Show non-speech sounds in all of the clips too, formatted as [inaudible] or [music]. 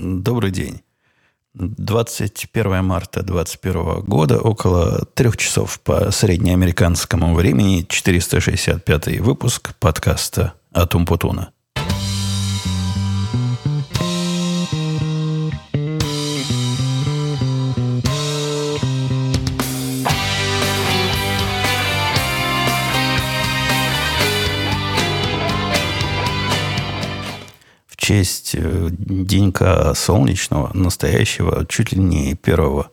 Добрый день. 21 марта 2021 года, около трех часов по среднеамериканскому времени, 465 выпуск подкаста «Атум Путуна». Честь э, денька солнечного, настоящего, чуть ли не первого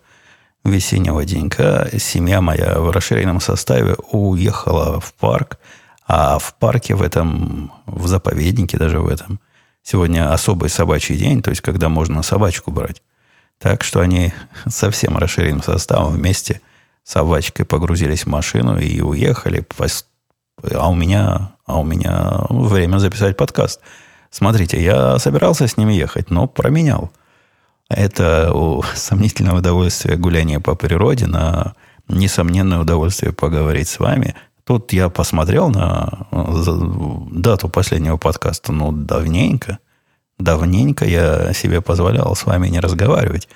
весеннего денька, семья моя в расширенном составе уехала в парк, а в парке в этом, в заповеднике даже в этом, сегодня особый собачий день, то есть когда можно собачку брать. Так что они [laughs] совсем расширенным составом вместе с собачкой погрузились в машину и уехали. А у меня, а у меня время записать подкаст – Смотрите, я собирался с ними ехать, но променял. Это сомнительное удовольствие гуляния по природе на несомненное удовольствие поговорить с вами. Тут я посмотрел на дату последнего подкаста, ну, давненько. Давненько я себе позволял с вами не разговаривать.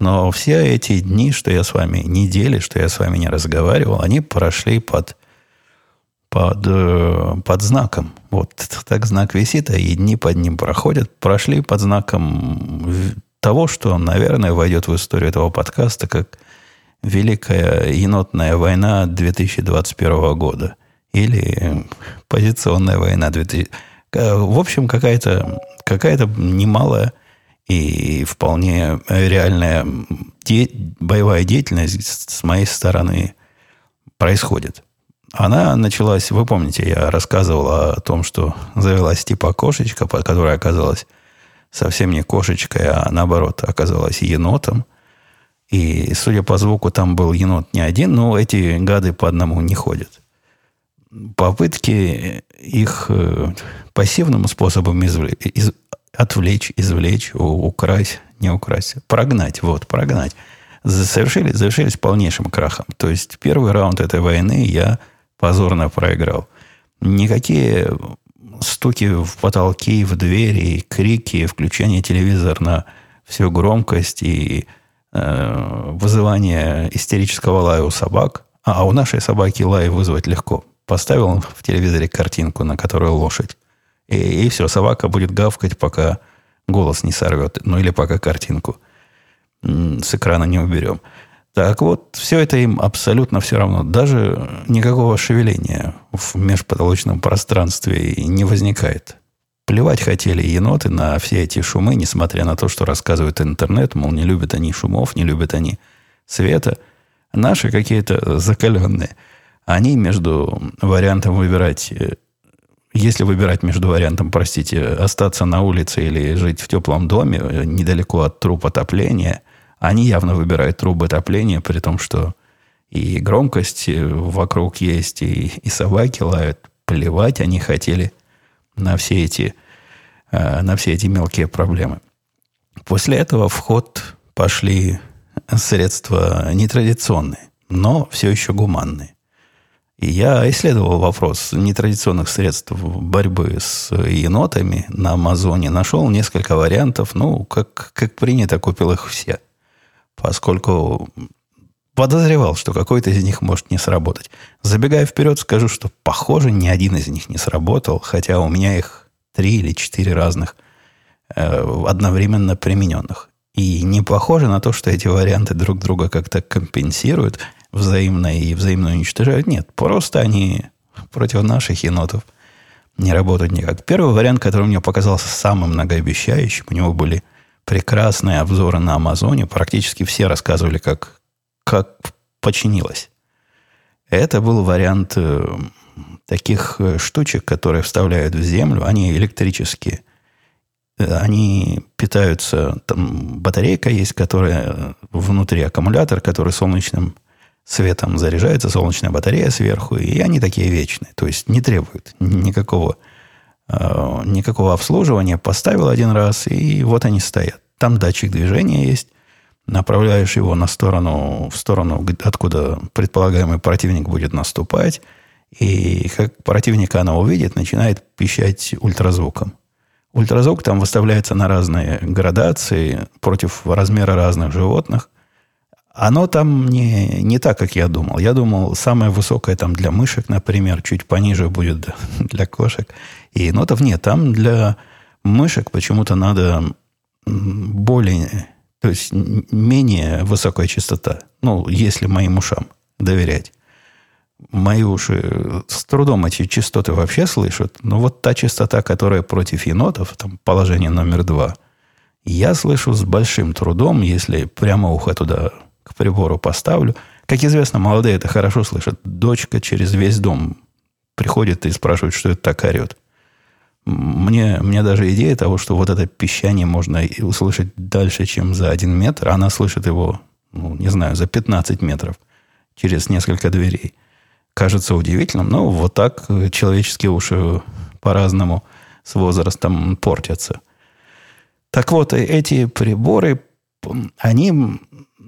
Но все эти дни, что я с вами, недели, что я с вами не разговаривал, они прошли под под, э, под знаком. Вот так знак висит, а и дни под ним проходят. Прошли под знаком того, что, наверное, войдет в историю этого подкаста как Великая енотная война 2021 года. Или позиционная война 2000... В общем, какая-то какая немалая и вполне реальная де... боевая деятельность с моей стороны происходит. Она началась, вы помните, я рассказывал о том, что завелась типа кошечка, которая оказалась совсем не кошечкой, а наоборот оказалась енотом. И, судя по звуку, там был енот не один, но эти гады по одному не ходят. Попытки их э, пассивным способом извлечь, из, отвлечь, извлечь, украсть, не украсть, прогнать, вот, прогнать, завершились, завершились полнейшим крахом. То есть первый раунд этой войны я позорно проиграл. Никакие стуки в потолки, в двери, крики, включение телевизора на всю громкость и э, вызывание истерического лая у собак. А, а у нашей собаки лай вызвать легко. Поставил в телевизоре картинку, на которой лошадь. И, и все, собака будет гавкать, пока голос не сорвет. Ну или пока картинку с экрана не уберем. Так вот, все это им абсолютно все равно. Даже никакого шевеления в межпотолочном пространстве не возникает. Плевать хотели еноты на все эти шумы, несмотря на то, что рассказывает интернет, мол, не любят они шумов, не любят они света. Наши какие-то закаленные. Они между вариантом выбирать, э, если выбирать между вариантом, простите, остаться на улице или жить в теплом доме, э, недалеко от труб отопления – они явно выбирают трубы отопления, при том, что и громкость вокруг есть, и, и собаки лают. Плевать они хотели на все эти, э, на все эти мелкие проблемы. После этого в ход пошли средства нетрадиционные, но все еще гуманные. И я исследовал вопрос нетрадиционных средств борьбы с енотами на Амазоне. Нашел несколько вариантов. Ну, как, как принято, купил их все – поскольку подозревал, что какой-то из них может не сработать. Забегая вперед, скажу, что, похоже, ни один из них не сработал, хотя у меня их три или четыре разных э, одновременно примененных. И не похоже на то, что эти варианты друг друга как-то компенсируют взаимно и взаимно уничтожают. Нет, просто они против наших енотов не работают никак. Первый вариант, который мне показался самым многообещающим, у него были прекрасные обзоры на Амазоне. Практически все рассказывали, как, как починилось. Это был вариант э, таких э, штучек, которые вставляют в землю. Они электрические. Э, они питаются... Там батарейка есть, которая внутри аккумулятор, который солнечным светом заряжается, солнечная батарея сверху, и они такие вечные. То есть не требуют никакого никакого обслуживания, поставил один раз, и вот они стоят. Там датчик движения есть, направляешь его на сторону, в сторону, откуда предполагаемый противник будет наступать, и как противника она увидит, начинает пищать ультразвуком. Ультразвук там выставляется на разные градации против размера разных животных. Оно там не, не так, как я думал. Я думал, самое высокое там для мышек, например, чуть пониже будет [laughs] для кошек. И енотов нет. Там для мышек почему-то надо более, то есть менее высокая частота. Ну, если моим ушам доверять мои уши с трудом эти частоты вообще слышат, но вот та частота, которая против енотов, там положение номер два, я слышу с большим трудом, если прямо ухо туда к прибору поставлю. Как известно, молодые это хорошо слышат. Дочка через весь дом приходит и спрашивает, что это так орет. Мне, мне даже идея того, что вот это пищание можно услышать дальше, чем за один метр, она слышит его, ну, не знаю, за 15 метров через несколько дверей кажется удивительным, но вот так человеческие уши по-разному с возрастом портятся. Так вот, эти приборы, они...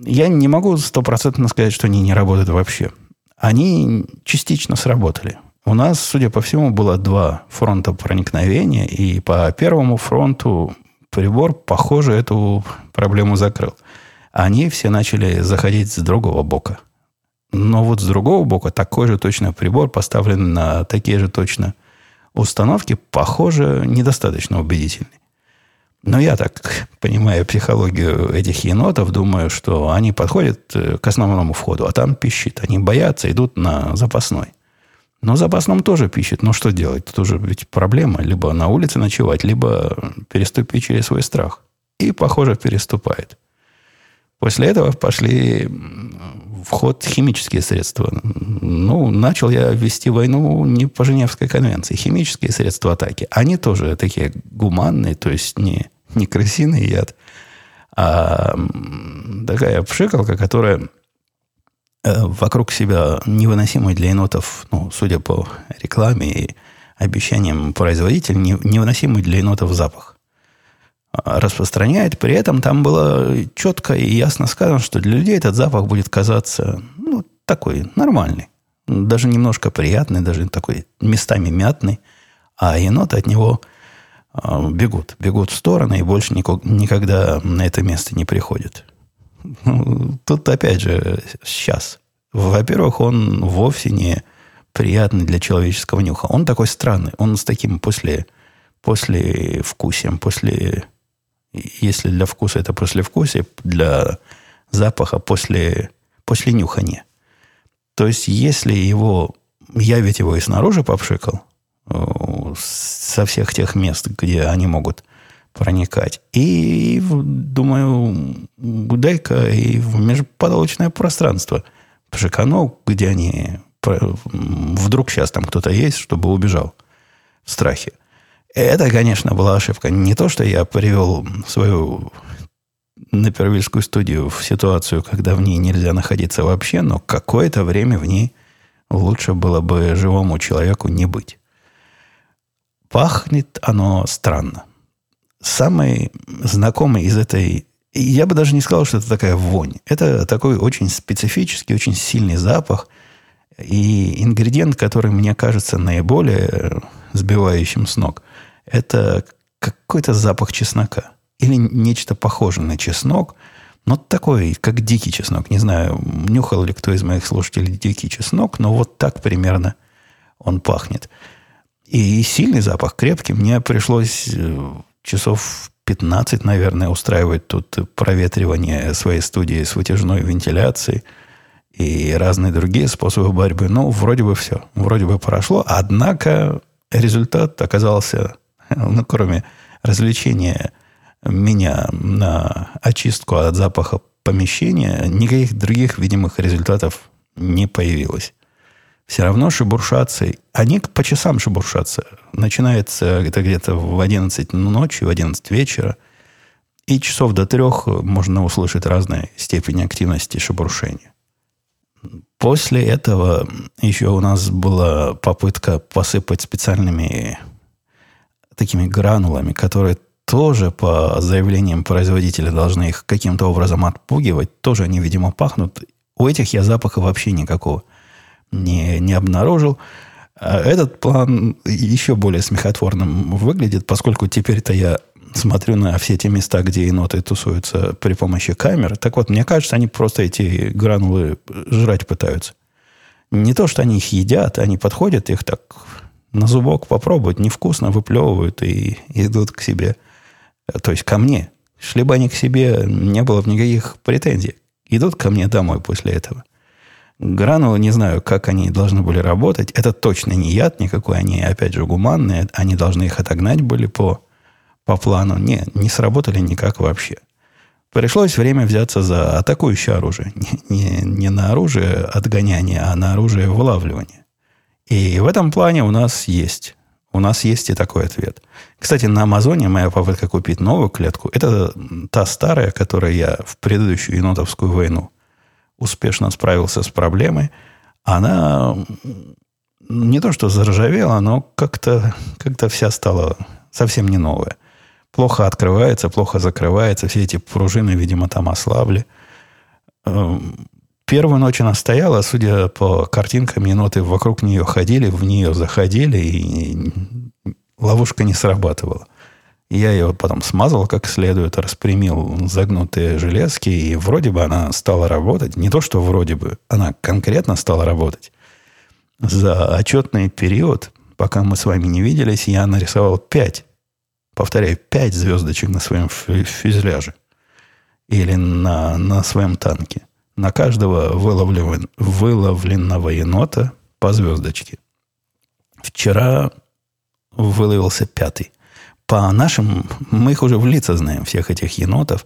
Я не могу стопроцентно сказать, что они не работают вообще. Они частично сработали. У нас, судя по всему, было два фронта проникновения, и по первому фронту прибор, похоже, эту проблему закрыл. Они все начали заходить с другого бока – но вот с другого бока такой же точно прибор, поставлен на такие же точно установки, похоже, недостаточно убедительный. Но я так понимаю психологию этих енотов, думаю, что они подходят э, к основному входу, а там пищит. Они боятся, идут на запасной. Но запасном тоже пищит. Но что делать? Тут уже ведь проблема. Либо на улице ночевать, либо переступить через свой страх. И, похоже, переступает. После этого пошли в ход химические средства. Ну, начал я вести войну не по Женевской конвенции. Химические средства атаки. Они тоже такие гуманные, то есть не, не крысиный яд, а такая пшикалка, которая вокруг себя невыносимый для енотов, ну, судя по рекламе и обещаниям производителя, невыносимый для енотов запах распространяет. При этом там было четко и ясно сказано, что для людей этот запах будет казаться ну, такой нормальный. Даже немножко приятный, даже такой местами мятный. А еноты от него э, бегут. Бегут в стороны и больше никогда на это место не приходят. [laughs] Тут опять же сейчас. Во-первых, он вовсе не приятный для человеческого нюха. Он такой странный. Он с таким после, после вкусием, после если для вкуса это послевкусие, для запаха после, после нюхания. То есть, если его... Я ведь его и снаружи попшикал, э, со всех тех мест, где они могут проникать. И, думаю, дай-ка и в межпотолочное пространство пшиканул, где они... Вдруг сейчас там кто-то есть, чтобы убежал в страхе. Это, конечно, была ошибка. Не то, что я привел свою напервильскую студию в ситуацию, когда в ней нельзя находиться вообще, но какое-то время в ней лучше было бы живому человеку не быть. Пахнет оно странно. Самый знакомый из этой... Я бы даже не сказал, что это такая вонь. Это такой очень специфический, очень сильный запах. И ингредиент, который мне кажется наиболее сбивающим с ног – это какой-то запах чеснока. Или нечто похожее на чеснок, но такой, как дикий чеснок. Не знаю, нюхал ли кто из моих слушателей дикий чеснок, но вот так примерно он пахнет. И сильный запах, крепкий. Мне пришлось э, часов 15, наверное, устраивать тут проветривание своей студии с вытяжной вентиляцией и разные другие способы борьбы. Ну, вроде бы все. Вроде бы прошло. Однако результат оказался ну, кроме развлечения меня на очистку от запаха помещения, никаких других видимых результатов не появилось. Все равно шебуршаться, они по часам шебуршатся. Начинается это где-то в 11 ночи, в 11 вечера, и часов до трех можно услышать разные степени активности шебуршения. После этого еще у нас была попытка посыпать специальными такими гранулами, которые тоже по заявлениям производителя должны их каким-то образом отпугивать. Тоже они, видимо, пахнут. У этих я запаха вообще никакого не, не обнаружил. А этот план еще более смехотворным выглядит, поскольку теперь-то я смотрю на все те места, где еноты тусуются при помощи камер. Так вот, мне кажется, они просто эти гранулы жрать пытаются. Не то, что они их едят, они подходят, их так на зубок попробуют, невкусно выплевывают и идут к себе. То есть ко мне. Шли бы они к себе, не было бы никаких претензий. Идут ко мне домой после этого. Гранулы, не знаю, как они должны были работать. Это точно не яд никакой, они, опять же, гуманные. Они должны их отогнать были по по плану. Не, не сработали никак вообще. Пришлось время взяться за атакующее оружие. Не, не, не на оружие отгоняния, а на оружие вылавливания. И в этом плане у нас есть. У нас есть и такой ответ. Кстати, на Амазоне моя попытка купить новую клетку, это та старая, которой я в предыдущую енотовскую войну успешно справился с проблемой. Она не то что заржавела, но как-то как вся стала совсем не новая плохо открывается, плохо закрывается. Все эти пружины, видимо, там ослабли. Эм, первую ночь она стояла, судя по картинкам, еноты вокруг нее ходили, в нее заходили, и ловушка не срабатывала. Я ее потом смазал как следует, распрямил загнутые железки, и вроде бы она стала работать. Не то, что вроде бы, она конкретно стала работать. За отчетный период, пока мы с вами не виделись, я нарисовал пять повторяю, пять звездочек на своем фюзеляже или на, на своем танке. На каждого выловлен, выловленного енота по звездочке. Вчера выловился пятый. По нашим, мы их уже в лица знаем, всех этих енотов.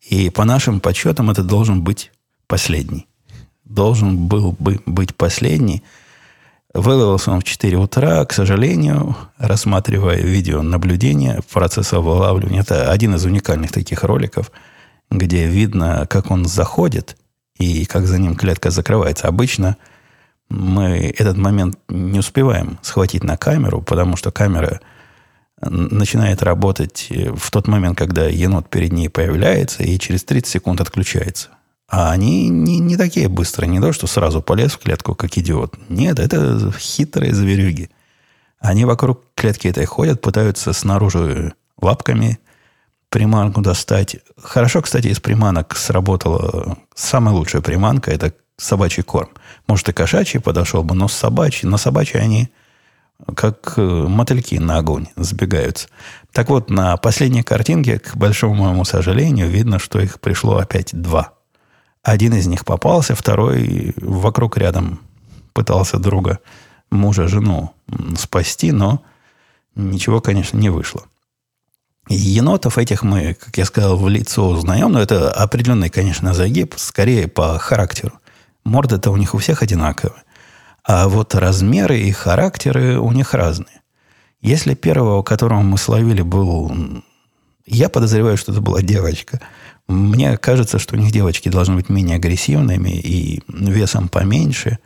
И по нашим подсчетам это должен быть последний. Должен был бы быть последний – Выловился он в 4 утра, к сожалению, рассматривая видеонаблюдение процесса вылавливания. Это один из уникальных таких роликов, где видно, как он заходит и как за ним клетка закрывается. Обычно мы этот момент не успеваем схватить на камеру, потому что камера начинает работать в тот момент, когда енот перед ней появляется, и через 30 секунд отключается. А они не, не такие быстрые. Не то, что сразу полез в клетку, как идиот. Нет, это хитрые зверюги. Они вокруг клетки этой ходят, пытаются снаружи лапками приманку достать. Хорошо, кстати, из приманок сработала самая лучшая приманка. Это собачий корм. Может, и кошачий подошел бы, но с собачьей, на собачьей они как э, мотыльки на огонь сбегаются. Так вот, на последней картинке, к большому моему сожалению, видно, что их пришло опять два – один из них попался, второй вокруг рядом пытался друга, мужа, жену спасти, но ничего, конечно, не вышло. Енотов этих мы, как я сказал, в лицо узнаем, но это определенный, конечно, загиб, скорее по характеру. Морды-то у них у всех одинаковые. А вот размеры и характеры у них разные. Если первого, которого мы словили, был... Я подозреваю, что это была девочка – мне кажется, что у них девочки должны быть менее агрессивными и весом поменьше.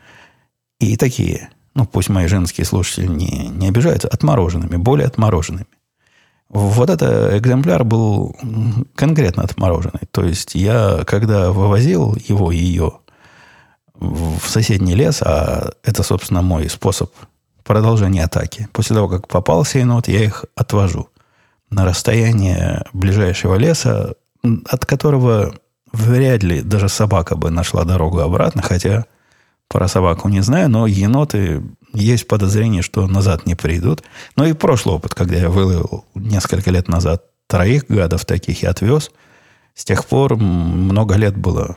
И такие, ну, пусть мои женские слушатели не, не обижаются, отмороженными, более отмороженными. Вот этот экземпляр был конкретно отмороженный. То есть я, когда вывозил его и ее в соседний лес, а это, собственно, мой способ продолжения атаки. После того, как попался енот, я их отвожу на расстояние ближайшего леса от которого вряд ли даже собака бы нашла дорогу обратно, хотя про собаку не знаю, но еноты есть подозрение, что назад не придут. Но и прошлый опыт, когда я выловил несколько лет назад троих гадов таких и отвез, с тех пор много лет было,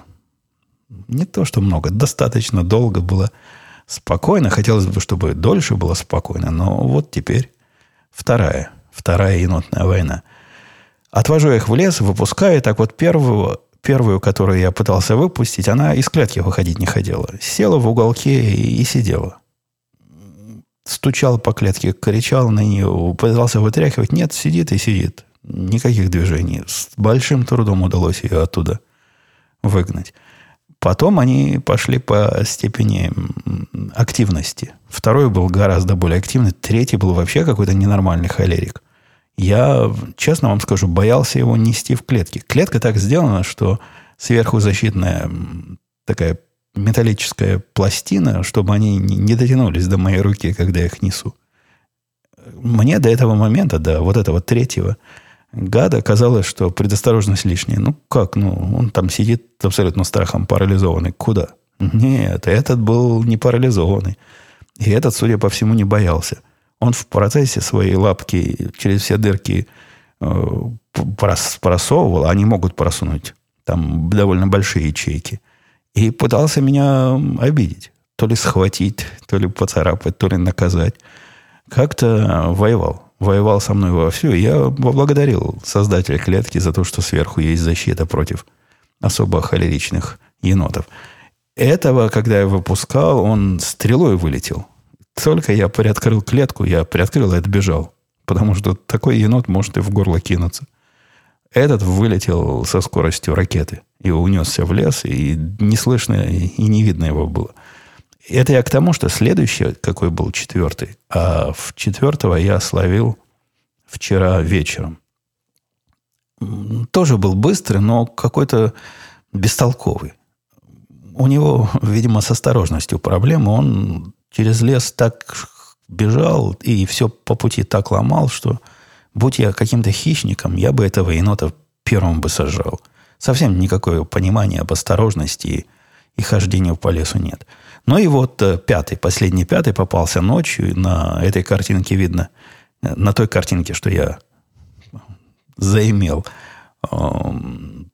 не то что много, достаточно долго было спокойно. Хотелось бы, чтобы дольше было спокойно, но вот теперь вторая, вторая енотная война – Отвожу их в лес, выпускаю. Так вот, первую, первую, которую я пытался выпустить, она из клетки выходить не хотела. Села в уголке и, и сидела. Стучал по клетке, кричал на нее, пытался вытряхивать. Нет, сидит и сидит. Никаких движений. С большим трудом удалось ее оттуда выгнать. Потом они пошли по степени активности. Второй был гораздо более активный. Третий был вообще какой-то ненормальный холерик. Я, честно вам скажу, боялся его нести в клетке. Клетка так сделана, что сверху защитная такая металлическая пластина, чтобы они не дотянулись до моей руки, когда я их несу. Мне до этого момента, до вот этого третьего гада, казалось, что предосторожность лишняя. Ну как, ну, он там сидит абсолютно страхом парализованный. Куда? Нет, этот был не парализованный. И этот, судя по всему, не боялся. Он в процессе своей лапки через все дырки э, просовывал, они могут просунуть. Там довольно большие ячейки. И пытался меня обидеть. То ли схватить, то ли поцарапать, то ли наказать. Как-то воевал. Воевал со мной вовсю. Я поблагодарил создателя клетки за то, что сверху есть защита против особо холеричных енотов. Этого, когда я выпускал, он стрелой вылетел. Только я приоткрыл клетку, я приоткрыл и отбежал. Потому что такой енот может и в горло кинуться. Этот вылетел со скоростью ракеты и унесся в лес, и не слышно, и не видно его было. Это я к тому, что следующий, какой был четвертый, а в четвертого я словил вчера вечером. Тоже был быстрый, но какой-то бестолковый. У него, видимо, с осторожностью проблемы. Он через лес так бежал и все по пути так ломал, что будь я каким-то хищником, я бы этого енота первым бы сожрал. Совсем никакого понимания об осторожности и, и хождению по лесу нет. Ну и вот э, пятый, последний пятый попался ночью. На этой картинке видно, э, на той картинке, что я заимел эм,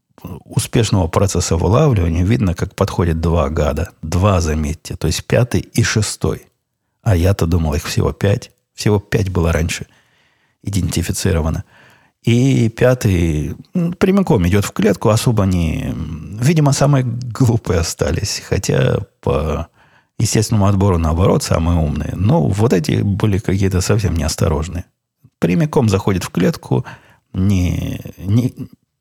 успешного процесса вылавливания, видно, как подходят два гада. Два, заметьте, то есть пятый и шестой. А я-то думал, их всего пять. Всего пять было раньше идентифицировано. И пятый прямиком идет в клетку, особо не... Видимо, самые глупые остались. Хотя по естественному отбору, наоборот, самые умные. Но вот эти были какие-то совсем неосторожные. Прямиком заходит в клетку не, не,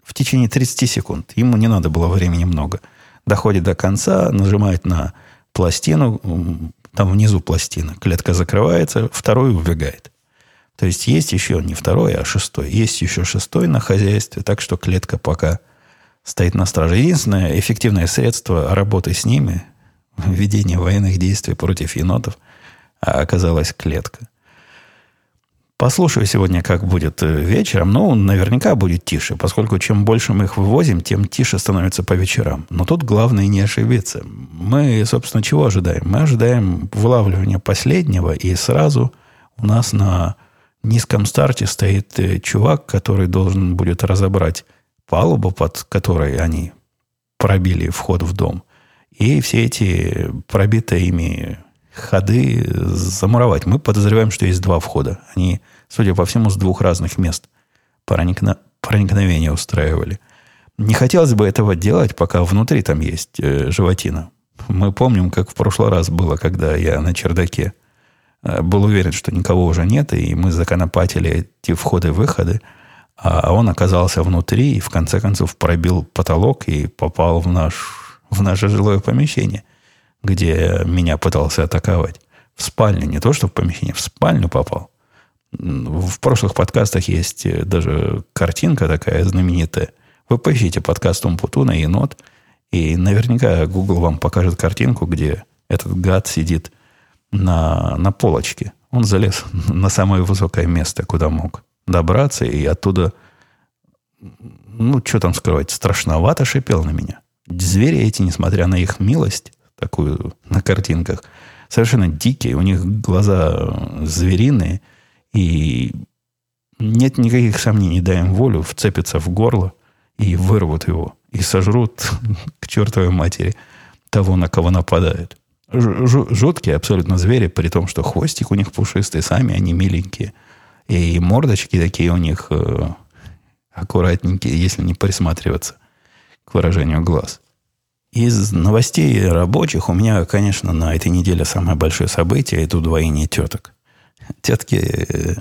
в течение 30 секунд. Ему не надо было времени много. Доходит до конца, нажимает на пластину, там внизу пластина, клетка закрывается, второй убегает. То есть есть еще не второй, а шестой. Есть еще шестой на хозяйстве, так что клетка пока стоит на страже. Единственное эффективное средство работы с ними, [laughs] ведения военных действий против енотов, оказалась клетка. Послушаю сегодня, как будет э, вечером. Ну, наверняка будет тише, поскольку чем больше мы их вывозим, тем тише становится по вечерам. Но тут главное не ошибиться. Мы, собственно, чего ожидаем? Мы ожидаем вылавливания последнего, и сразу у нас на низком старте стоит э, чувак, который должен будет разобрать палубу, под которой они пробили вход в дом. И все эти пробитые ими ходы замуровать. Мы подозреваем, что есть два входа. Они, судя по всему, с двух разных мест проникно, проникновение устраивали. Не хотелось бы этого делать, пока внутри там есть э, животина. Мы помним, как в прошлый раз было, когда я на чердаке э, был уверен, что никого уже нет, и мы законопатили эти входы-выходы, а он оказался внутри и в конце концов пробил потолок и попал в, наш, в наше жилое помещение где меня пытался атаковать. В спальню, не то что в помещение, в спальню попал. В прошлых подкастах есть э, даже картинка такая знаменитая. Вы поищите подкаст Умпутуна енот, и наверняка Google вам покажет картинку, где этот гад сидит на, на полочке. Он залез [laughs] на самое высокое место, куда мог добраться, и оттуда, ну, что там скрывать, страшновато шипел на меня. Звери эти, несмотря на их милость, такую на картинках, совершенно дикие, у них глаза звериные, и нет никаких сомнений, дай им волю, вцепятся в горло и вырвут его, и сожрут [laughs] к чертовой матери того, на кого нападают. Жуткие абсолютно звери, при том, что хвостик у них пушистый, сами они миленькие. И мордочки такие у них э, аккуратненькие, если не присматриваться к выражению глаз. Из новостей рабочих у меня, конечно, на этой неделе самое большое событие – это удвоение теток. Тетки, э,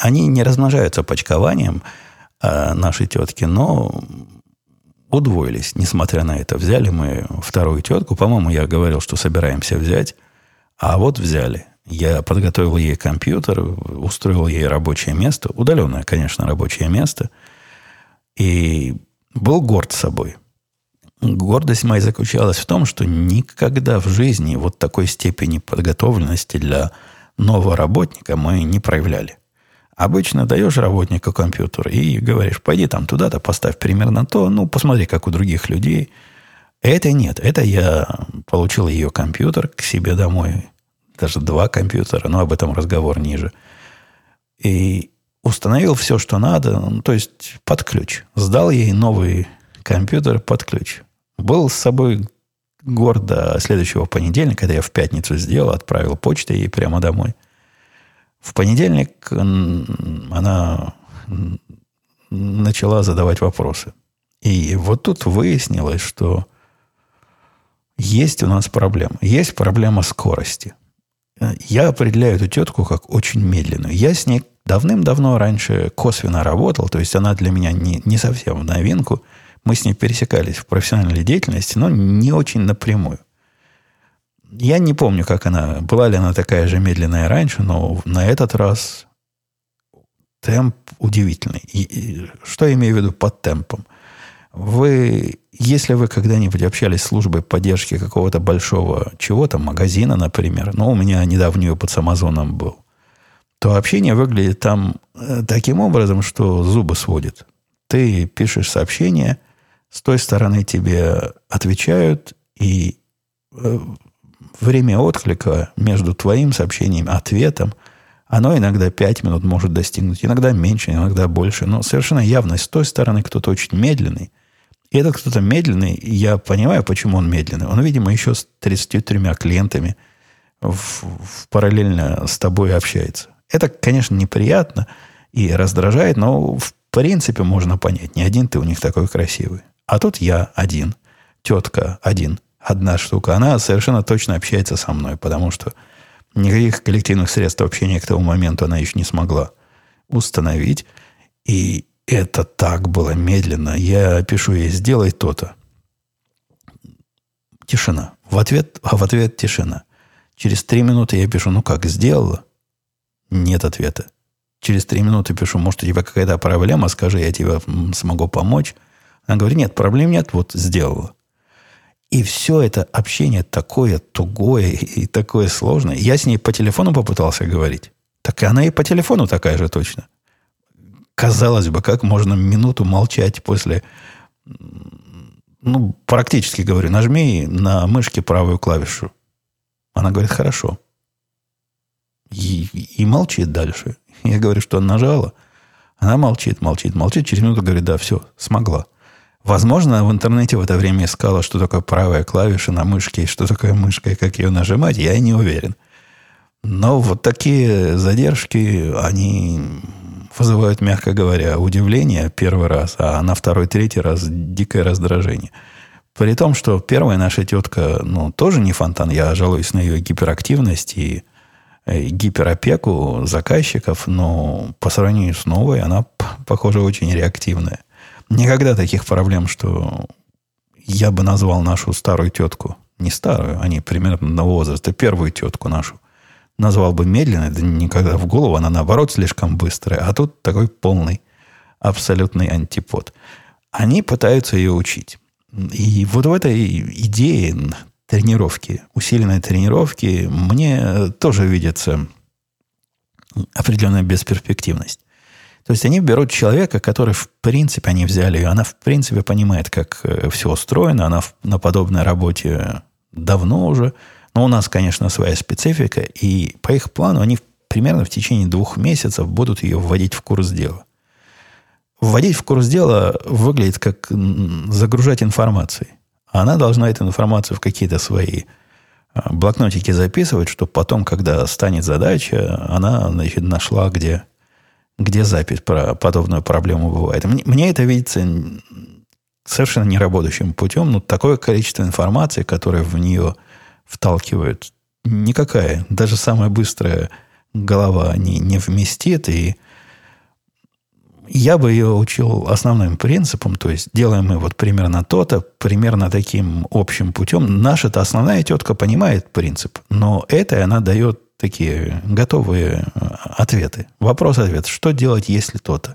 они не размножаются почкованием, а наши тетки, но удвоились, несмотря на это. Взяли мы вторую тетку. По-моему, я говорил, что собираемся взять. А вот взяли. Я подготовил ей компьютер, устроил ей рабочее место. Удаленное, конечно, рабочее место. И был горд собой. Гордость моя заключалась в том, что никогда в жизни вот такой степени подготовленности для нового работника мы не проявляли. Обычно даешь работнику компьютер и говоришь, пойди там туда-то, поставь примерно то, ну, посмотри, как у других людей. Это нет. Это я получил ее компьютер к себе домой. Даже два компьютера, но об этом разговор ниже. И установил все, что надо, ну, то есть под ключ. Сдал ей новый компьютер под ключ. Был с собой гордо следующего понедельника, когда я в пятницу сделал, отправил почту ей прямо домой. В понедельник она начала задавать вопросы. И вот тут выяснилось, что есть у нас проблема. Есть проблема скорости. Я определяю эту тетку как очень медленную. Я с ней давным-давно раньше косвенно работал, то есть она для меня не, не совсем в новинку. Мы с ней пересекались в профессиональной деятельности, но не очень напрямую. Я не помню, как она, была ли она такая же медленная раньше, но на этот раз темп удивительный. И, и, что я имею в виду под темпом? Вы, если вы когда-нибудь общались с службой поддержки какого-то большого чего-то, магазина, например, ну, у меня недавний опыт с Амазоном был, то общение выглядит там э, таким образом, что зубы сводит. Ты пишешь сообщение, с той стороны тебе отвечают, и э, время отклика между твоим сообщением и ответом, оно иногда 5 минут может достигнуть, иногда меньше, иногда больше. Но совершенно явно с той стороны кто-то очень медленный. И этот кто-то медленный, я понимаю, почему он медленный. Он, видимо, еще с 33 клиентами в, в параллельно с тобой общается. Это, конечно, неприятно и раздражает, но в принципе можно понять. Не один ты у них такой красивый. А тут я один, тетка один одна штука, она совершенно точно общается со мной, потому что никаких коллективных средств общения к тому моменту она еще не смогла установить. И это так было медленно. Я пишу ей, сделай то-то. Тишина. В ответ, а в ответ тишина. Через три минуты я пишу, ну как, сделала? Нет ответа. Через три минуты пишу, может, у тебя какая-то проблема, скажи, я тебе смогу помочь. Она говорит, нет, проблем нет, вот сделала. И все это общение такое тугое и такое сложное. Я с ней по телефону попытался говорить. Так и она и по телефону такая же точно. Казалось бы, как можно минуту молчать после... Ну, практически говорю, нажми на мышке правую клавишу. Она говорит, хорошо. И, и молчит дальше. Я говорю, что она нажала. Она молчит, молчит, молчит. Через минуту говорит, да, все, смогла. Возможно, в интернете в это время искала, что такое правая клавиша на мышке, и что такое мышка, и как ее нажимать, я не уверен. Но вот такие задержки, они вызывают, мягко говоря, удивление первый раз, а на второй, третий раз дикое раздражение. При том, что первая наша тетка, ну, тоже не фонтан. Я жалуюсь на ее гиперактивность и э, гиперопеку заказчиков, но по сравнению с новой она, похоже, очень реактивная. Никогда таких проблем, что я бы назвал нашу старую тетку, не старую, они примерно на возраста, первую тетку нашу, назвал бы медленной, да никогда в голову, она наоборот слишком быстрая, а тут такой полный, абсолютный антипод. Они пытаются ее учить. И вот в этой идее тренировки, усиленной тренировки, мне тоже видится определенная бесперспективность. То есть они берут человека, который в принципе, они взяли ее, она в принципе понимает, как э, все устроено, она на подобной работе давно уже, но у нас, конечно, своя специфика, и по их плану они примерно в течение двух месяцев будут ее вводить в курс дела. Вводить в курс дела выглядит как загружать информацией. Она должна эту информацию в какие-то свои а, блокнотики записывать, чтобы потом, когда станет задача, она значит, нашла, где где запись про подобную проблему бывает. Мне, мне это видится совершенно неработающим путем, но такое количество информации, которое в нее вталкивают, никакая, даже самая быстрая голова не, не вместит, и я бы ее учил основным принципом, то есть делаем мы вот примерно то-то, примерно таким общим путем. Наша-то основная тетка понимает принцип, но это она дает такие готовые э, ответы. Вопрос-ответ. Что делать, если то-то?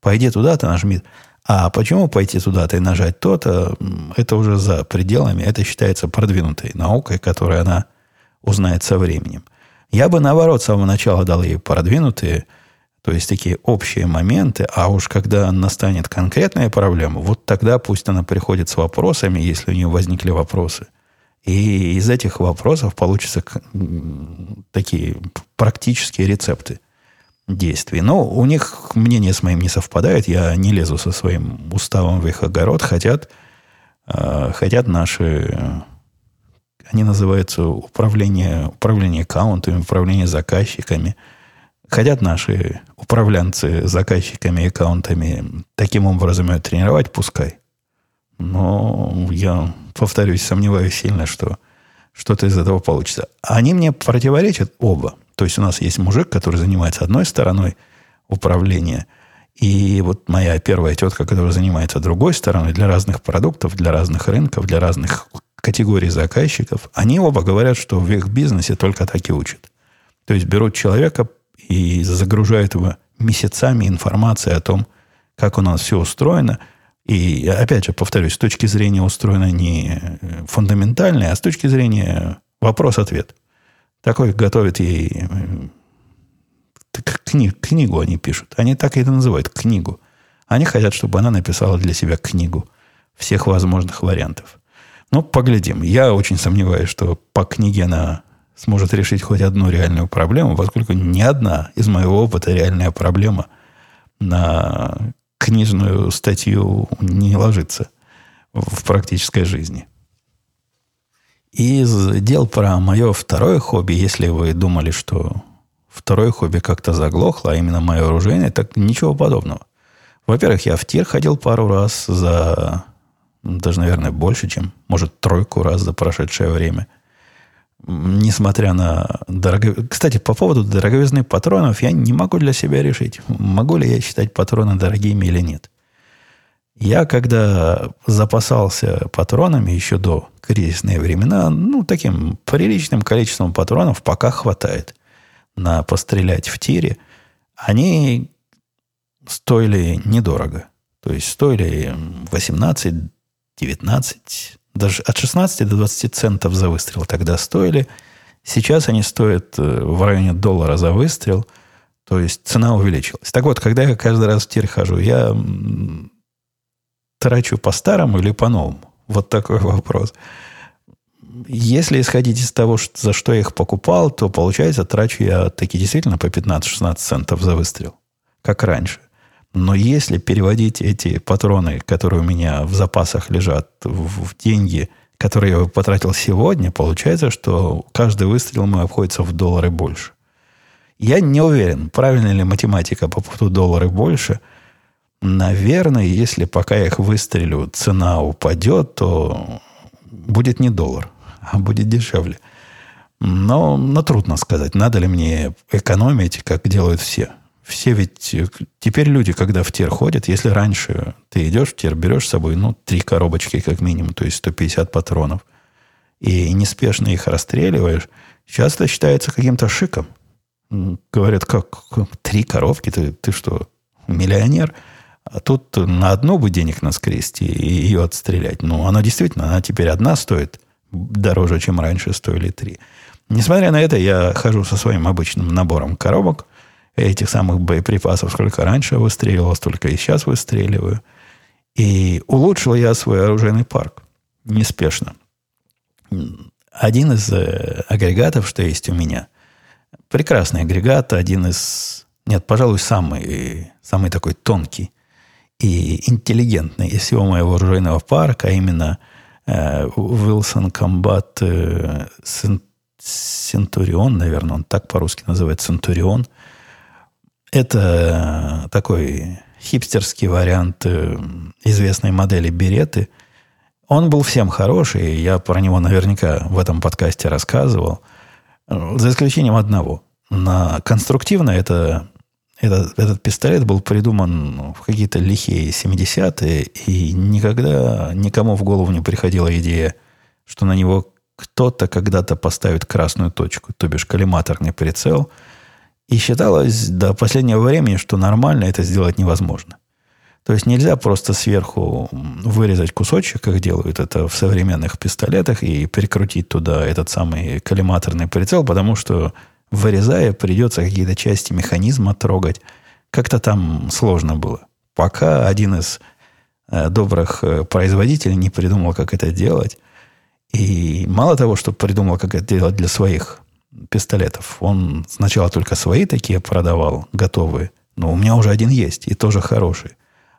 Пойди туда, ты нажми. А почему пойти туда-то и нажать то-то, это уже за пределами, это считается продвинутой наукой, которую она узнает со временем. Я бы, наоборот, с самого начала дал ей продвинутые, то есть такие общие моменты, а уж когда настанет конкретная проблема, вот тогда пусть она приходит с вопросами, если у нее возникли вопросы. И из этих вопросов получатся такие практические рецепты действий. Но у них мнение с моим не совпадает. Я не лезу со своим уставом в их огород. Хотят, э, хотят наши... Они называются управление, управление аккаунтами, управление заказчиками. Хотят наши управленцы заказчиками и аккаунтами таким образом ее тренировать, пускай. Но я, повторюсь, сомневаюсь сильно, что что-то из этого получится. Они мне противоречат оба. То есть у нас есть мужик, который занимается одной стороной управления, и вот моя первая тетка, которая занимается другой стороной для разных продуктов, для разных рынков, для разных категорий заказчиков, они оба говорят, что в их бизнесе только так и учат. То есть берут человека и загружают его месяцами информацией о том, как у нас все устроено. И опять же, повторюсь, с точки зрения устроено не фундаментальное, а с точки зрения вопрос-ответ – такой готовит ей кни, книгу они пишут. Они так это называют, книгу. Они хотят, чтобы она написала для себя книгу всех возможных вариантов. Ну, поглядим. Я очень сомневаюсь, что по книге она сможет решить хоть одну реальную проблему, поскольку ни одна из моего опыта реальная проблема на книжную статью не ложится в практической жизни. Из дел про мое второе хобби, если вы думали, что второе хобби как-то заглохло, а именно мое оружейное, так ничего подобного. Во-первых, я в тир ходил пару раз за... Даже, наверное, больше, чем, может, тройку раз за прошедшее время. Несмотря на дорого... Кстати, по поводу дороговизны патронов я не могу для себя решить, могу ли я считать патроны дорогими или нет. Я, когда запасался патронами еще до кризисные времена, ну, таким приличным количеством патронов пока хватает на пострелять в тире, они стоили недорого. То есть стоили 18, 19, даже от 16 до 20 центов за выстрел тогда стоили. Сейчас они стоят э, в районе доллара за выстрел. То есть цена увеличилась. Так вот, когда я каждый раз в тир хожу, я трачу по-старому или по-новому? Вот такой [laughs] вопрос. Если исходить из того, за что я их покупал, то получается, трачу я таки действительно по 15-16 центов за выстрел, как раньше. Но если переводить эти патроны, которые у меня в запасах лежат, в, в деньги, которые я потратил сегодня, получается, что каждый выстрел мой обходится в доллары больше. Я не уверен, правильная ли математика по поводу доллара больше – Наверное, если пока я их выстрелю, цена упадет, то будет не доллар, а будет дешевле. Но, но трудно сказать, надо ли мне экономить, как делают все. Все ведь... Теперь люди, когда в тир ходят, если раньше ты идешь в тир, берешь с собой, ну, три коробочки как минимум, то есть 150 патронов, и неспешно их расстреливаешь, сейчас это считается каким-то шиком. Говорят, как, три коробки? Ты, ты что, миллионер? А тут на одну бы денег наскрести и ее отстрелять. Ну, она действительно, она теперь одна стоит дороже, чем раньше стоили три. Несмотря на это, я хожу со своим обычным набором коробок, этих самых боеприпасов, сколько раньше выстреливал, столько и сейчас выстреливаю. И улучшил я свой оружейный парк неспешно. Один из э, агрегатов, что есть у меня, прекрасный агрегат, один из... Нет, пожалуй, самый, самый такой тонкий и интеллигентный из всего моего оружейного парка, а именно Wilson Combat Centurion, наверное, он так по-русски называется, Centurion. Это такой хипстерский вариант э, известной модели Береты. Он был всем хороший, я про него наверняка в этом подкасте рассказывал, за исключением одного. На конструктивно это этот, этот пистолет был придуман в какие-то лихие 70-е, и никогда никому в голову не приходила идея, что на него кто-то когда-то поставит красную точку, то бишь коллиматорный прицел. И считалось до последнего времени, что нормально это сделать невозможно. То есть нельзя просто сверху вырезать кусочек, как делают это в современных пистолетах, и прикрутить туда этот самый коллиматорный прицел, потому что вырезая, придется какие-то части механизма трогать. Как-то там сложно было. Пока один из э, добрых э, производителей не придумал, как это делать. И мало того, что придумал, как это делать для своих пистолетов, он сначала только свои такие продавал, готовые. Но у меня уже один есть, и тоже хороший.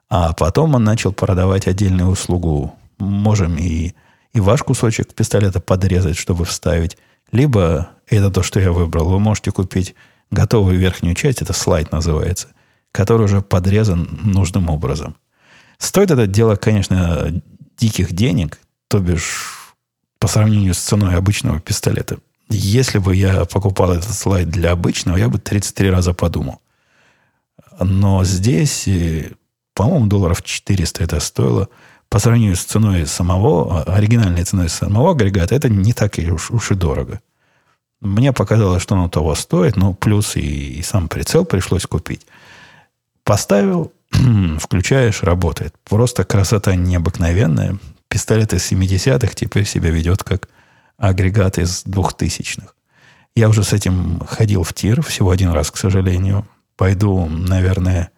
А потом он начал продавать отдельную услугу. Можем и, и ваш кусочек пистолета подрезать, чтобы вставить. Либо это то, что я выбрал. Вы можете купить готовую верхнюю часть, это слайд называется, который уже подрезан нужным образом. Стоит это дело, конечно, диких денег, то бишь по сравнению с ценой обычного пистолета. Если бы я покупал этот слайд для обычного, я бы 33 раза подумал. Но здесь э, по-моему, долларов 400 это стоило. По сравнению с ценой самого, а, оригинальной ценой самого агрегата, это не так и уж, уж и дорого. Мне показалось, что оно того стоит, но плюс и, и сам прицел пришлось купить. Поставил, [clears throat] включаешь, работает. Просто красота необыкновенная. Пистолет из 70-х теперь себя ведет как агрегат из 2000-х. Я уже с этим ходил в тир всего один раз, к сожалению. Пойду, наверное,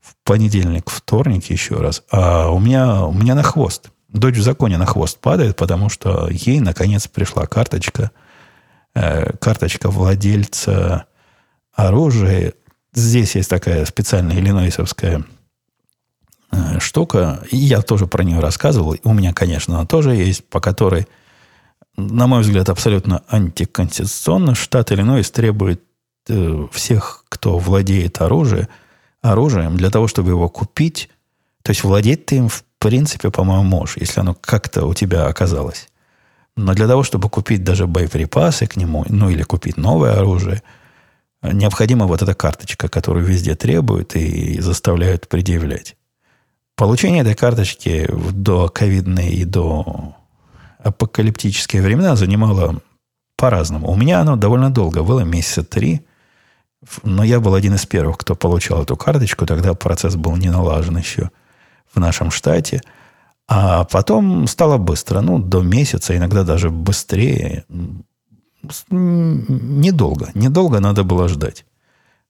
в понедельник, вторник еще раз. А у меня, у меня на хвост. Дочь в законе на хвост падает, потому что ей, наконец, пришла карточка. Э, карточка владельца оружия. Здесь есть такая специальная иллинойсовская э, штука. И я тоже про нее рассказывал. У меня, конечно, она тоже есть, по которой, на мой взгляд, абсолютно антиконституционно. Штат Иллинойс требует э, всех, кто владеет оружием, оружием для того, чтобы его купить. То есть владеть ты им, в принципе, по-моему, можешь, если оно как-то у тебя оказалось. Но для того, чтобы купить даже боеприпасы к нему, ну или купить новое оружие, необходима вот эта карточка, которую везде требуют и заставляют предъявлять. Получение этой карточки до ковидные и до апокалиптические времена занимало по-разному. У меня оно довольно долго было, месяца три – но я был один из первых, кто получал эту карточку. Тогда процесс был не налажен еще в нашем штате. А потом стало быстро, ну, до месяца, иногда даже быстрее. Недолго, недолго надо было ждать.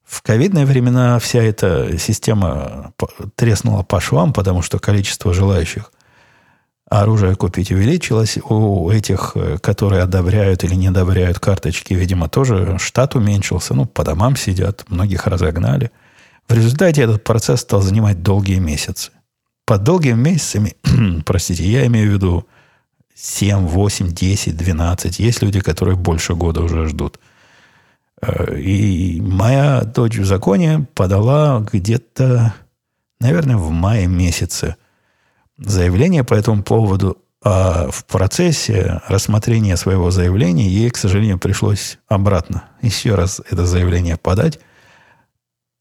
В ковидные времена вся эта система треснула по швам, потому что количество желающих оружие купить увеличилось. У этих, э, которые одобряют или не одобряют карточки, видимо, тоже штат уменьшился. Ну, по домам сидят, многих разогнали. В результате этот процесс стал занимать долгие месяцы. Под долгими месяцами, [clears throat] простите, я имею в виду 7, 8, 10, 12. Есть люди, которые больше года уже ждут. Э, и моя дочь в законе подала где-то, наверное, в мае месяце – заявление по этому поводу, а в процессе рассмотрения своего заявления ей, к сожалению, пришлось обратно еще раз это заявление подать,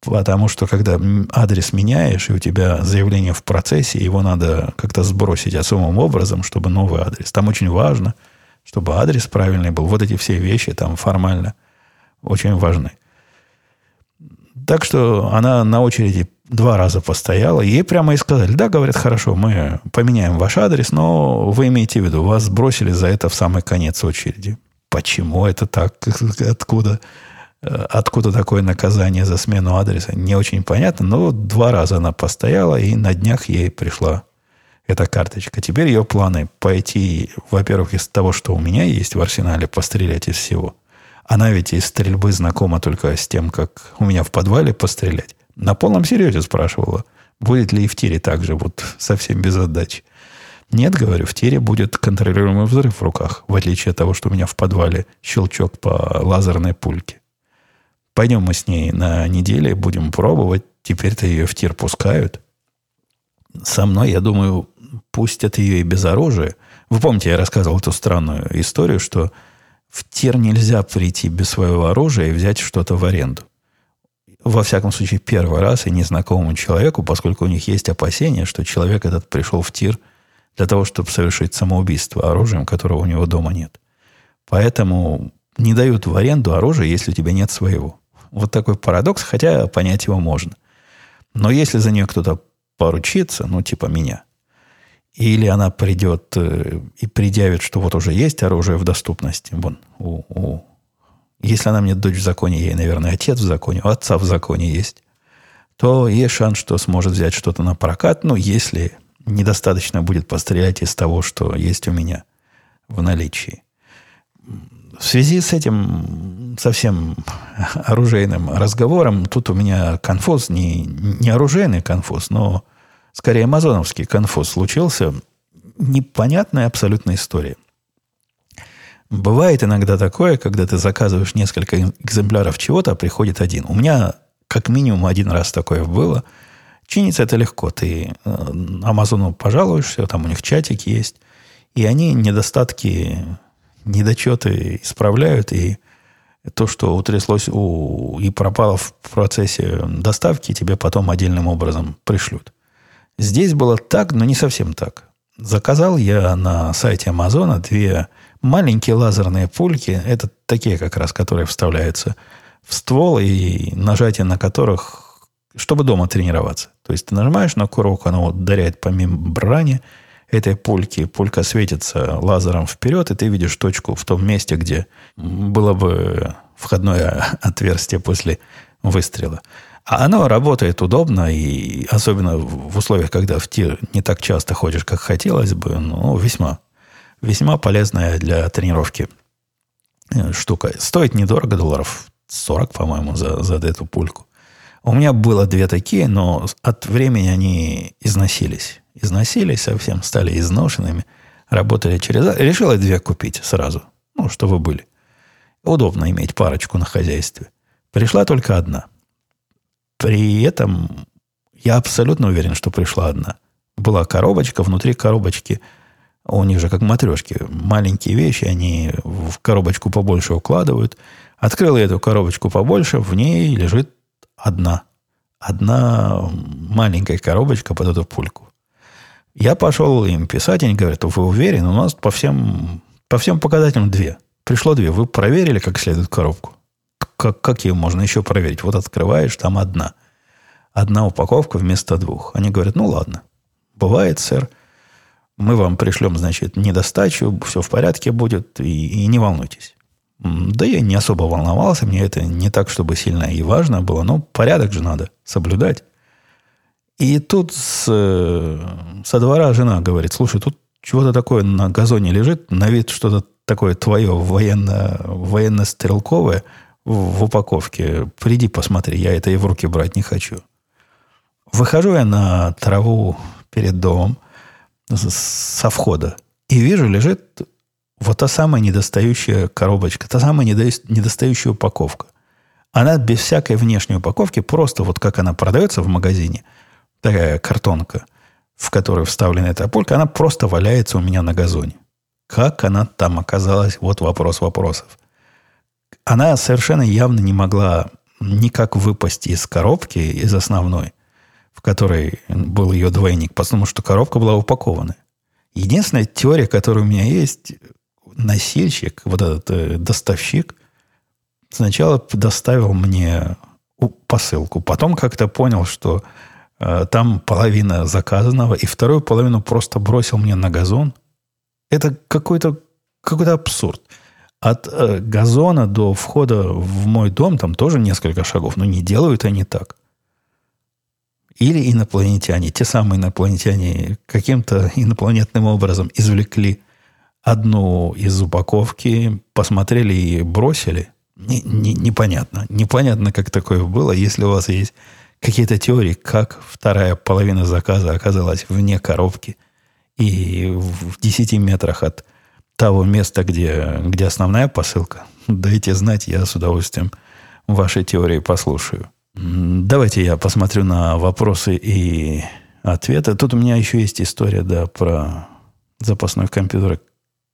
потому что когда адрес меняешь, и у тебя заявление в процессе, его надо как-то сбросить особым образом, чтобы новый адрес. Там очень важно, чтобы адрес правильный был. Вот эти все вещи там формально очень важны. Так что она на очереди два раза постояла, ей прямо и сказали, да, говорят, хорошо, мы поменяем ваш адрес, но вы имеете в виду, вас бросили за это в самый конец очереди. Почему это так? Откуда? Откуда такое наказание за смену адреса? Не очень понятно, но два раза она постояла, и на днях ей пришла эта карточка. Теперь ее планы пойти, во-первых, из того, что у меня есть в арсенале, пострелять из всего. Она ведь из стрельбы знакома только с тем, как у меня в подвале пострелять. На полном серьезе спрашивала, будет ли и в тире так же, вот совсем без отдачи. Нет, говорю, в тире будет контролируемый взрыв в руках, в отличие от того, что у меня в подвале щелчок по лазерной пульке. Пойдем мы с ней на неделе, будем пробовать. Теперь-то ее в тир пускают. Со мной, я думаю, пустят ее и без оружия. Вы помните, я рассказывал эту странную историю, что в тир нельзя прийти без своего оружия и взять что-то в аренду во всяком случае, первый раз и незнакомому человеку, поскольку у них есть опасения, что человек этот пришел в тир для того, чтобы совершить самоубийство оружием, которого у него дома нет. Поэтому не дают в аренду оружие, если у тебя нет своего. Вот такой парадокс, хотя понять его можно. Но если за нее кто-то поручиться, ну, типа меня. Или она придет э, и предъявит, что вот уже есть оружие в доступности. Вон, у, у. Если она мне дочь в законе, ей, наверное, отец в законе, у отца в законе есть, то есть шанс, что сможет взять что-то на прокат, ну, если недостаточно будет пострелять из того, что есть у меня в наличии. В связи с этим совсем оружейным разговором, тут у меня конфуз, не, не оружейный конфуз, но скорее амазоновский конфуз случился. Непонятная абсолютная история. Бывает иногда такое, когда ты заказываешь несколько экземпляров чего-то, а приходит один. У меня как минимум один раз такое было. Чинится это легко. Ты э, Амазону пожалуешься, там у них чатик есть, и они недостатки недочеты исправляют, и то, что утряслось у, и пропало в процессе доставки, тебе потом отдельным образом пришлют. Здесь было так, но не совсем так. Заказал я на сайте Амазона две маленькие лазерные пульки. Это такие как раз, которые вставляются в ствол и нажатие на которых, чтобы дома тренироваться. То есть ты нажимаешь на курок, оно ударяет по мембране – этой пульки. Пулька светится лазером вперед, и ты видишь точку в том месте, где было бы входное [laughs] отверстие после выстрела. А оно работает удобно, и особенно в условиях, когда в тир не так часто ходишь, как хотелось бы, ну, весьма, весьма полезная для тренировки э, штука. Стоит недорого, долларов 40, по-моему, за, за эту пульку. У меня было две такие, но от времени они износились износились совсем, стали изношенными, работали через... Решила две купить сразу, ну, чтобы были. Удобно иметь парочку на хозяйстве. Пришла только одна. При этом я абсолютно уверен, что пришла одна. Была коробочка, внутри коробочки у них же как матрешки. Маленькие вещи, они в коробочку побольше укладывают. Открыл я эту коробочку побольше, в ней лежит одна. Одна маленькая коробочка под эту пульку. Я пошел им писать, они говорят, вы уверены? У нас по всем, по всем показателям две. Пришло две. Вы проверили как следует коробку? Как, как ее можно еще проверить? Вот открываешь, там одна. Одна упаковка вместо двух. Они говорят, ну ладно. Бывает, сэр. Мы вам пришлем, значит, недостачу, все в порядке будет, и, и не волнуйтесь. Да я не особо волновался, мне это не так, чтобы сильно и важно было, но порядок же надо соблюдать. И тут с, со двора жена говорит, слушай, тут чего-то такое на газоне лежит, на вид что-то такое твое военно, военно-стрелковое в упаковке. Приди посмотри, я это и в руки брать не хочу. Выхожу я на траву перед домом со входа и вижу, лежит вот та самая недостающая коробочка, та самая недостающая упаковка. Она без всякой внешней упаковки, просто вот как она продается в магазине – такая картонка, в которую вставлена эта пулька, она просто валяется у меня на газоне. Как она там оказалась? Вот вопрос вопросов. Она совершенно явно не могла никак выпасть из коробки, из основной, в которой был ее двойник, потому что коробка была упакована. Единственная теория, которая у меня есть, носильщик, вот этот э, доставщик, сначала доставил мне посылку, потом как-то понял, что Э, там половина заказанного, и вторую половину просто бросил мне на газон. Это какой-то какой абсурд. От э, газона до входа в мой дом там тоже несколько шагов, но не делают они так. Или инопланетяне, те самые инопланетяне каким-то инопланетным образом извлекли одну из упаковки, посмотрели и бросили. Не, не, непонятно. Непонятно, как такое было. Если у вас есть какие-то теории, как вторая половина заказа оказалась вне коробки и в 10 метрах от того места, где, где основная посылка. Дайте знать, я с удовольствием ваши теории послушаю. Давайте я посмотрю на вопросы и ответы. Тут у меня еще есть история, да, про запасной компьютер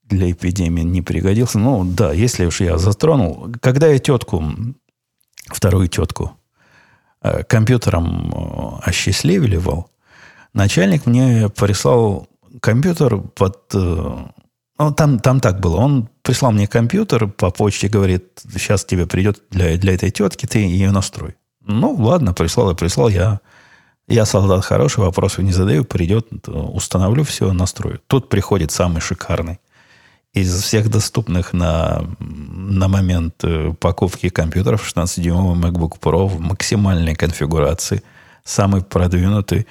для эпидемии не пригодился. Ну, да, если уж я затронул. Когда я тетку, вторую тетку Э, компьютером э, осчастливливал, начальник мне прислал компьютер под... Э, ну, там, там так было. Он прислал мне компьютер по почте, говорит, сейчас тебе придет для, для этой тетки, ты ее настрой. Ну, ладно, прислал и прислал. Я, Я солдат хороший, вопросов не задаю, придет, установлю все, настрою. Тут приходит самый шикарный из всех доступных на, на момент э, покупки компьютеров 16-дюймовый MacBook Pro в максимальной конфигурации, самый продвинутый.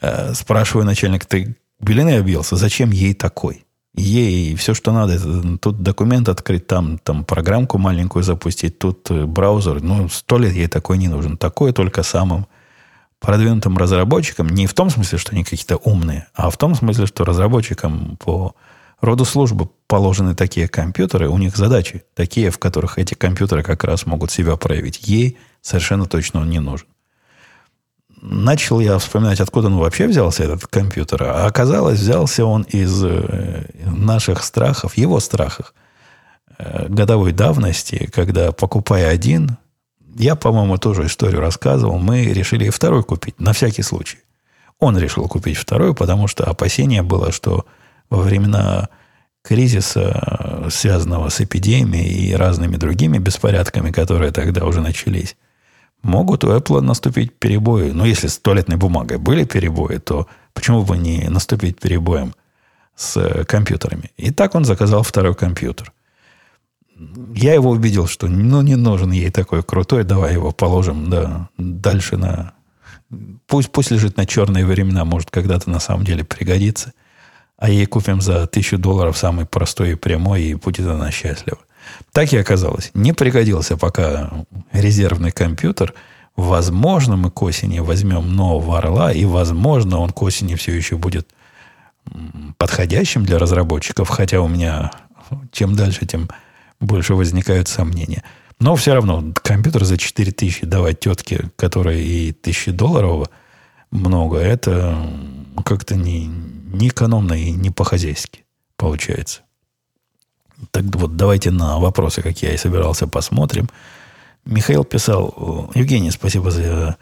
Э, спрашиваю начальник, ты белины объелся? Зачем ей такой? Ей все, что надо, тут документ открыть, там, там программку маленькую запустить, тут э, браузер. Ну, сто лет ей такой не нужен. Такое только самым продвинутым разработчикам. Не в том смысле, что они какие-то умные, а в том смысле, что разработчикам по роду службы положены такие компьютеры, у них задачи такие, в которых эти компьютеры как раз могут себя проявить. Ей совершенно точно он не нужен. Начал я вспоминать, откуда он вообще взялся, этот компьютер. А оказалось, взялся он из э, наших страхов, его страхов э, годовой давности, когда, покупая один, я, по-моему, тоже историю рассказывал, мы решили второй купить, на всякий случай. Он решил купить второй, потому что опасение было, что во времена кризиса, связанного с эпидемией и разными другими беспорядками, которые тогда уже начались, могут у Apple наступить перебои. Но если с туалетной бумагой были перебои, то почему бы не наступить перебоем с компьютерами? И так он заказал второй компьютер. Я его убедил, что ну, не нужен ей такой крутой, давай его положим да, дальше на... Пусть, пусть лежит на черные времена, может, когда-то на самом деле пригодится – а ей купим за тысячу долларов самый простой и прямой, и будет она счастлива. Так и оказалось. Не пригодился пока резервный компьютер. Возможно, мы к осени возьмем нового орла, и, возможно, он к осени все еще будет подходящим для разработчиков, хотя у меня чем дальше, тем больше возникают сомнения. Но все равно компьютер за 4000 давать тетке, которая и 1000 долларов много, это как-то не, не экономно и не по-хозяйски получается. Так вот, давайте на вопросы, как я и собирался, посмотрим. Михаил писал, Евгений, спасибо за,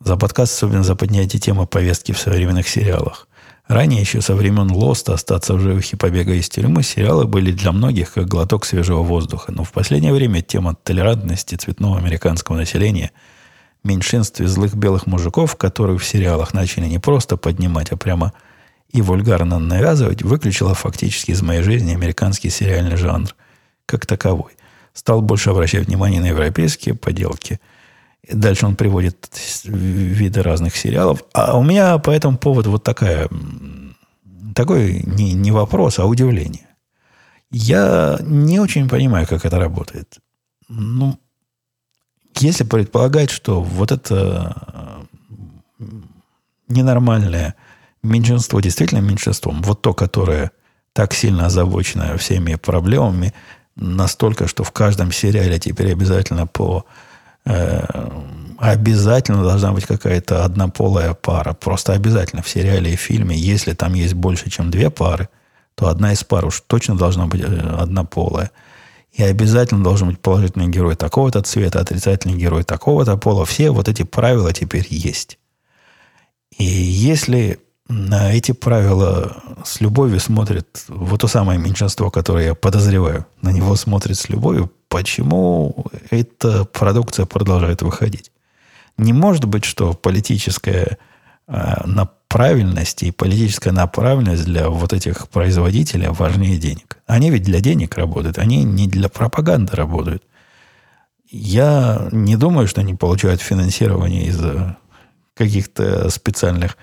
за подкаст, особенно за поднятие темы повестки в современных сериалах. Ранее, еще со времен Лоста, остаться в живых и побега из тюрьмы, сериалы были для многих как глоток свежего воздуха. Но в последнее время тема толерантности цветного американского населения, меньшинстве злых белых мужиков, которые в сериалах начали не просто поднимать, а прямо – и вульгарно навязывать, выключила фактически из моей жизни американский сериальный жанр как таковой. Стал больше обращать внимание на европейские поделки. И дальше он приводит виды разных сериалов. А у меня по этому поводу вот такая, такой не, не вопрос, а удивление. Я не очень понимаю, как это работает. Ну, если предполагать, что вот это э, ненормальное меньшинство действительно меньшинством. Вот то, которое так сильно озабочено всеми проблемами, настолько, что в каждом сериале теперь обязательно по э, обязательно должна быть какая-то однополая пара. Просто обязательно в сериале и фильме, если там есть больше, чем две пары, то одна из пар уж точно должна быть э, однополая. И обязательно должен быть положительный герой такого-то цвета, отрицательный герой такого-то пола. Все вот эти правила теперь есть. И если на эти правила с любовью смотрит вот то самое меньшинство, которое я подозреваю, на него смотрит с любовью, почему эта продукция продолжает выходить? Не может быть, что политическая э, направленность и политическая направленность для вот этих производителей важнее денег. Они ведь для денег работают, они не для пропаганды работают. Я не думаю, что они получают финансирование из каких-то специальных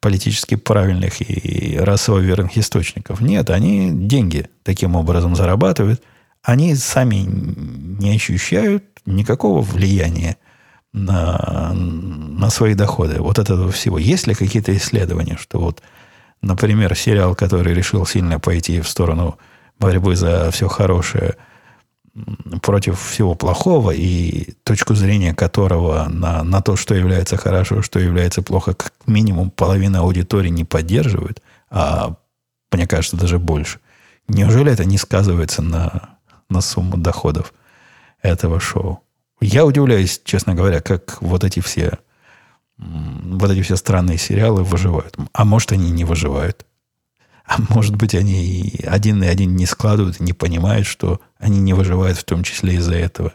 политически правильных и расово верных источников. Нет, они деньги таким образом зарабатывают. Они сами не ощущают никакого влияния на, на свои доходы. Вот этого всего. Есть ли какие-то исследования, что вот, например, сериал, который решил сильно пойти в сторону борьбы за все хорошее – против всего плохого и точку зрения которого на, на то, что является хорошо, что является плохо, как минимум половина аудитории не поддерживает, а мне кажется, даже больше. Неужели это не сказывается на, на сумму доходов этого шоу? Я удивляюсь, честно говоря, как вот эти все вот эти все странные сериалы выживают. А может, они не выживают. А может быть, они один и один не складывают, не понимают, что они не выживают в том числе из-за этого.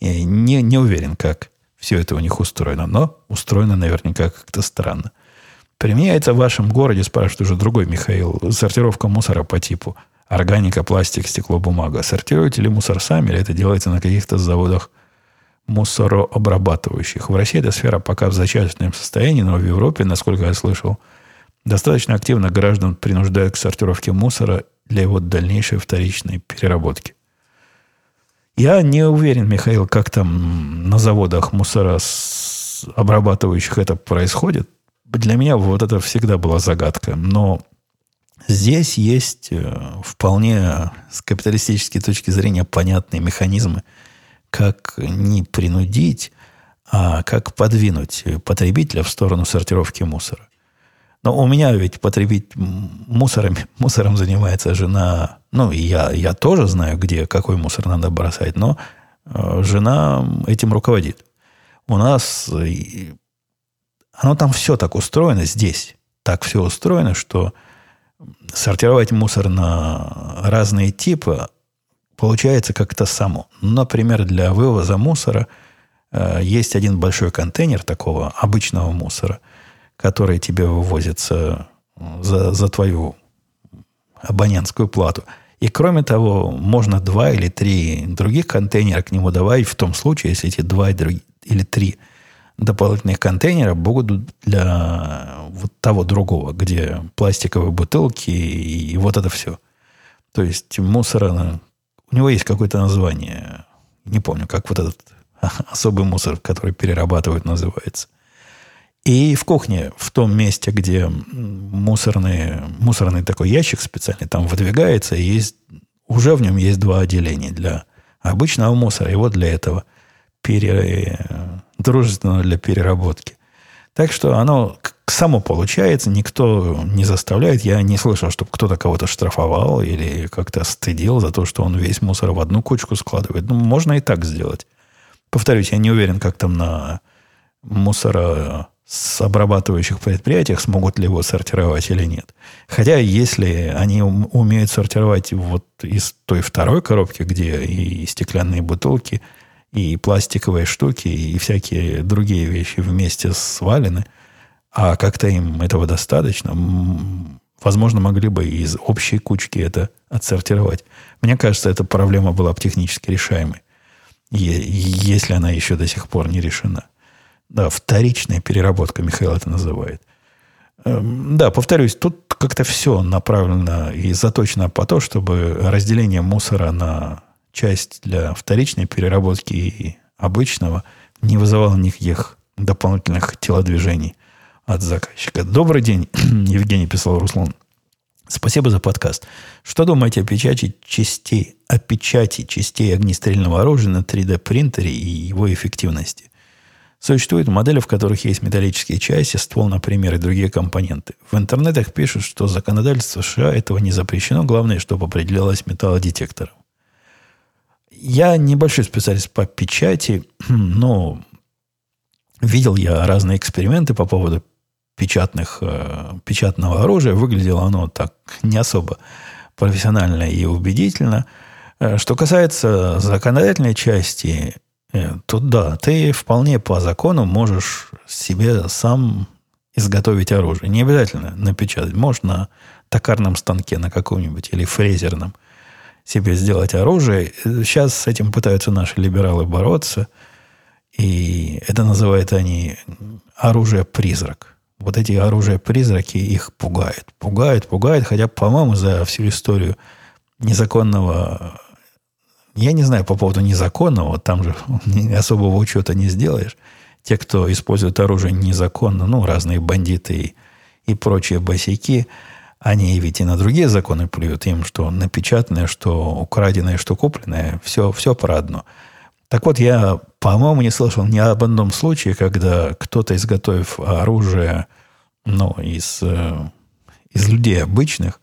Я не, не уверен, как все это у них устроено. Но устроено наверняка как-то странно. Применяется в вашем городе, спрашивает уже другой Михаил, сортировка мусора по типу органика, пластик, стекло, бумага. Сортируете ли мусор сами, или это делается на каких-то заводах мусорообрабатывающих? В России эта сфера пока в зачаточном состоянии, но в Европе, насколько я слышал, достаточно активно граждан принуждают к сортировке мусора для его дальнейшей вторичной переработки. Я не уверен, Михаил, как там на заводах мусора обрабатывающих это происходит. Для меня вот это всегда была загадка. Но здесь есть э, вполне с капиталистической точки зрения понятные механизмы, как не принудить, а как подвинуть потребителя в сторону сортировки мусора. Но у меня ведь потребить мусором, [laughs] мусором занимается жена. Ну, я, я тоже знаю, где какой мусор надо бросать, но э, жена этим руководит. У нас э, оно там все так устроено здесь. Так все устроено, что сортировать мусор на разные типы получается как-то само. Например, для вывоза мусора э, есть один большой контейнер такого обычного мусора – которые тебе вывозятся за, за твою абонентскую плату. И кроме того, можно два или три других контейнера к нему добавить в том случае, если эти два или три дополнительных контейнера будут для вот того другого, где пластиковые бутылки и, и вот это все. То есть мусора, у него есть какое-то название, не помню, как вот этот [laughs] особый мусор, который перерабатывают, называется – и в кухне, в том месте, где мусорный, мусорный такой ящик специальный там выдвигается, есть, уже в нем есть два отделения для обычного мусора и вот для этого пере, дружественного для переработки. Так что оно само получается, никто не заставляет. Я не слышал, чтобы кто-то кого-то штрафовал или как-то стыдил за то, что он весь мусор в одну кучку складывает. Ну, можно и так сделать. Повторюсь, я не уверен, как там на мусора с обрабатывающих предприятиях, смогут ли его сортировать или нет. Хотя, если они умеют сортировать вот из той второй коробки, где и стеклянные бутылки, и пластиковые штуки, и всякие другие вещи вместе свалены, а как-то им этого достаточно, возможно, могли бы из общей кучки это отсортировать. Мне кажется, эта проблема была бы технически решаемой, если она еще до сих пор не решена. Да, вторичная переработка, Михаил это называет. Эм, да, повторюсь, тут как-то все направлено и заточено по то, чтобы разделение мусора на часть для вторичной переработки и обычного не вызывало никаких дополнительных телодвижений от заказчика. Добрый день, [clears throat] Евгений писал Руслан. Спасибо за подкаст. Что думаете о печати частей, о печати частей огнестрельного оружия на 3D принтере и его эффективности? Существуют модели, в которых есть металлические части, ствол, например, и другие компоненты. В интернетах пишут, что законодательство США этого не запрещено, главное, чтобы определялось металлодетектором. Я небольшой специалист по печати, [clears throat] но видел я разные эксперименты по поводу печатных, э, печатного оружия. Выглядело оно так не особо профессионально и убедительно. Э, что касается законодательной части, тут да, ты вполне по закону можешь себе сам изготовить оружие. Не обязательно напечатать. Можешь на токарном станке на каком-нибудь или фрезерном себе сделать оружие. Сейчас с этим пытаются наши либералы бороться. И это называют они оружие-призрак. Вот эти оружия-призраки их пугают. Пугают, пугают. Хотя, по-моему, за всю историю незаконного я не знаю по поводу незаконного, там же [laughs] особого учета не сделаешь. Те, кто использует оружие незаконно, ну, разные бандиты и, и прочие босяки, они ведь и на другие законы плюют им, что напечатанное, что украденное, что купленное, все, все про одно. Так вот, я, по-моему, не слышал ни об одном случае, когда кто-то, изготовив оружие ну, из, э, из людей обычных,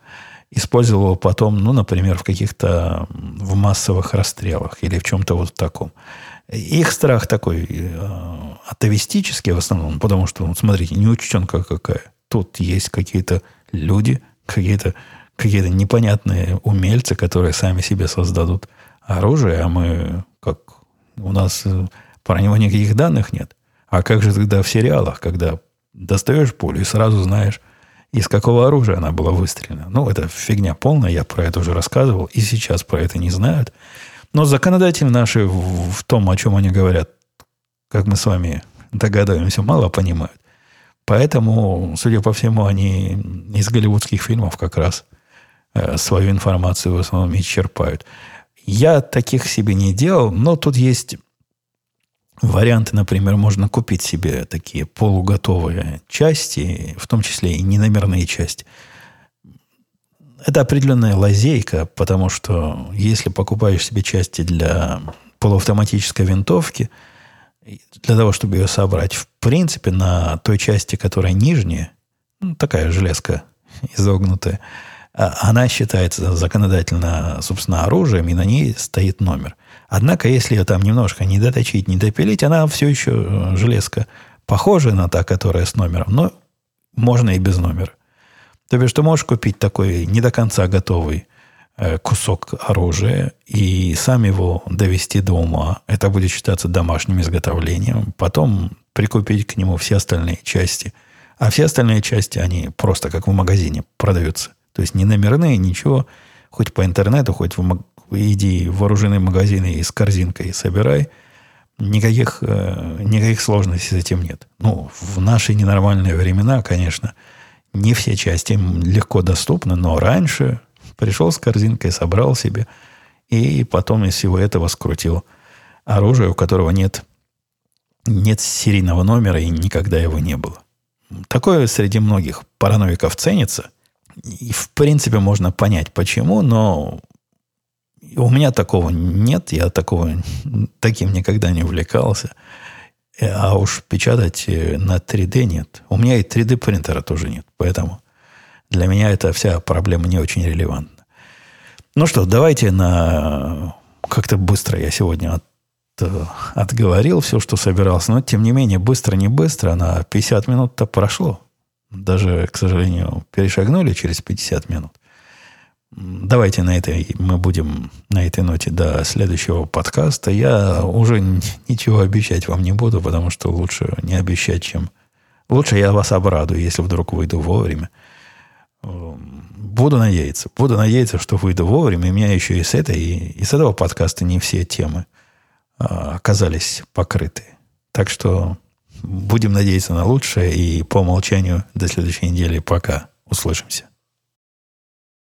использовал его потом, ну, например, в каких-то в массовых расстрелах или в чем-то вот таком. Их страх такой э, атовистический в основном, потому что, вот, смотрите, неучтенка какая. Тут есть какие-то люди, какие-то какие непонятные умельцы, которые сами себе создадут оружие, а мы, как у нас Про него никаких данных нет. А как же тогда в сериалах, когда достаешь пулю и сразу знаешь, из какого оружия она была выстрелена. Ну, это фигня полная, я про это уже рассказывал, и сейчас про это не знают. Но законодатели наши в, в том, о чем они говорят, как мы с вами догадываемся, мало понимают. Поэтому, судя по всему, они из голливудских фильмов как раз э, свою информацию в основном и черпают. Я таких себе не делал, но тут есть варианты, например, можно купить себе такие полуготовые части, в том числе и неномерные части. Это определенная лазейка, потому что если покупаешь себе части для полуавтоматической винтовки – для того, чтобы ее собрать, в принципе, на той части, которая нижняя, ну, такая железка изогнутая, а, она считается законодательно, собственно, оружием, и на ней стоит номер. Однако, если ее там немножко не доточить, не допилить, она все еще э, железка похожая на та, которая с номером, но можно и без номера. То есть, ты можешь купить такой не до конца готовый Э, кусок оружия и сам его довести до ума. Это будет считаться домашним изготовлением. Потом прикупить к нему все остальные части. А все остальные части, они просто как в магазине продаются. То есть не номерные, ничего. Хоть по интернету, хоть в. Иди в вооруженные магазины и с корзинкой собирай. Никаких, э, никаких сложностей с этим нет. Ну, в наши ненормальные времена, конечно, не все части легко доступны, но раньше Пришел с корзинкой, собрал себе, и потом из всего этого скрутил оружие, у которого нет, нет серийного номера и никогда его не было. Такое среди многих параноиков ценится. И, в принципе, можно понять, почему, но у меня такого нет, я такого, таким никогда не увлекался. А уж печатать э, на 3D нет. У меня и 3D принтера тоже нет. Поэтому для меня эта вся проблема не очень релевантна. Ну что, давайте на... Как-то быстро я сегодня от, отговорил все, что собирался. Но, тем не менее, быстро, не быстро, на 50 минут-то прошло. Даже, к сожалению, перешагнули через 50 минут. Давайте на этой мы будем на этой ноте до следующего подкаста. Я уже ничего обещать вам не буду, потому что лучше не обещать, чем... Лучше я вас обрадую, если вдруг выйду вовремя. Буду надеяться. Буду надеяться, что выйду вовремя. И у меня еще и с этой, и, с этого подкаста не все темы а, оказались покрыты. Так что будем надеяться на лучшее. И по умолчанию до следующей недели пока. Услышимся.